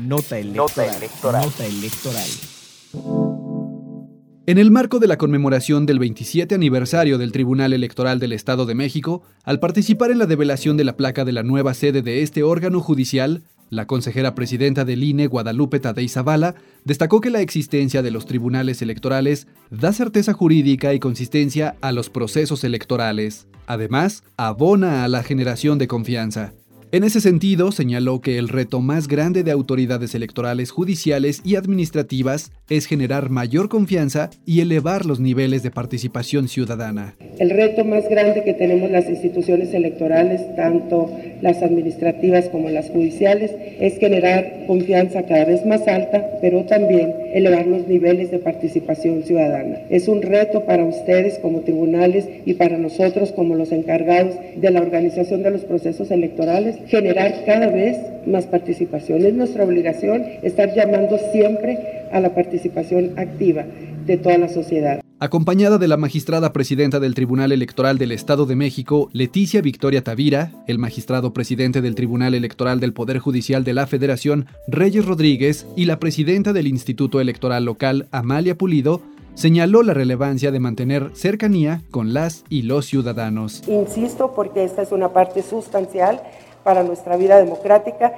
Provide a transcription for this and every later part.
Nota electoral. Nota electoral. En el marco de la conmemoración del 27 aniversario del Tribunal Electoral del Estado de México, al participar en la develación de la placa de la nueva sede de este órgano judicial, la consejera presidenta del INE, Guadalupe Tadei Zavala, destacó que la existencia de los tribunales electorales da certeza jurídica y consistencia a los procesos electorales. Además, abona a la generación de confianza. En ese sentido, señaló que el reto más grande de autoridades electorales judiciales y administrativas es generar mayor confianza y elevar los niveles de participación ciudadana. El reto más grande que tenemos las instituciones electorales, tanto las administrativas como las judiciales, es generar confianza cada vez más alta, pero también elevar los niveles de participación ciudadana. Es un reto para ustedes como tribunales y para nosotros como los encargados de la organización de los procesos electorales generar cada vez más participación. Es nuestra obligación estar llamando siempre a la participación activa de toda la sociedad. Acompañada de la magistrada presidenta del Tribunal Electoral del Estado de México, Leticia Victoria Tavira, el magistrado presidente del Tribunal Electoral del Poder Judicial de la Federación, Reyes Rodríguez, y la presidenta del Instituto Electoral Local, Amalia Pulido, señaló la relevancia de mantener cercanía con las y los ciudadanos. Insisto porque esta es una parte sustancial para nuestra vida democrática,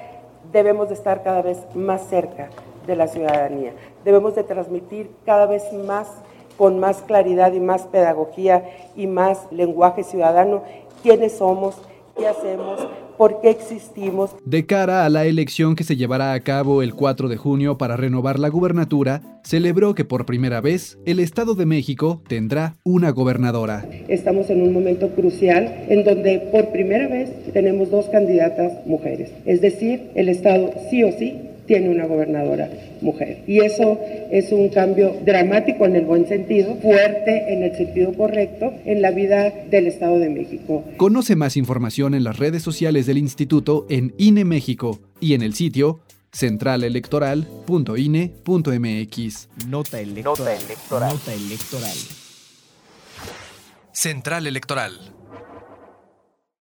debemos de estar cada vez más cerca de la ciudadanía. Debemos de transmitir cada vez más, con más claridad y más pedagogía y más lenguaje ciudadano, quiénes somos, qué hacemos, por qué existimos. De cara a la elección que se llevará a cabo el 4 de junio para renovar la gubernatura, celebró que por primera vez el Estado de México tendrá una gobernadora. Estamos en un momento crucial en donde por primera vez tenemos dos candidatas mujeres. Es decir, el Estado sí o sí tiene una gobernadora mujer. Y eso es un cambio dramático en el buen sentido, fuerte en el sentido correcto en la vida del Estado de México. Conoce más información en las redes sociales del instituto en INE México y en el sitio centralelectoral.ine.mx. Nota electoral. Nota electoral. Nota electoral. Central Electoral.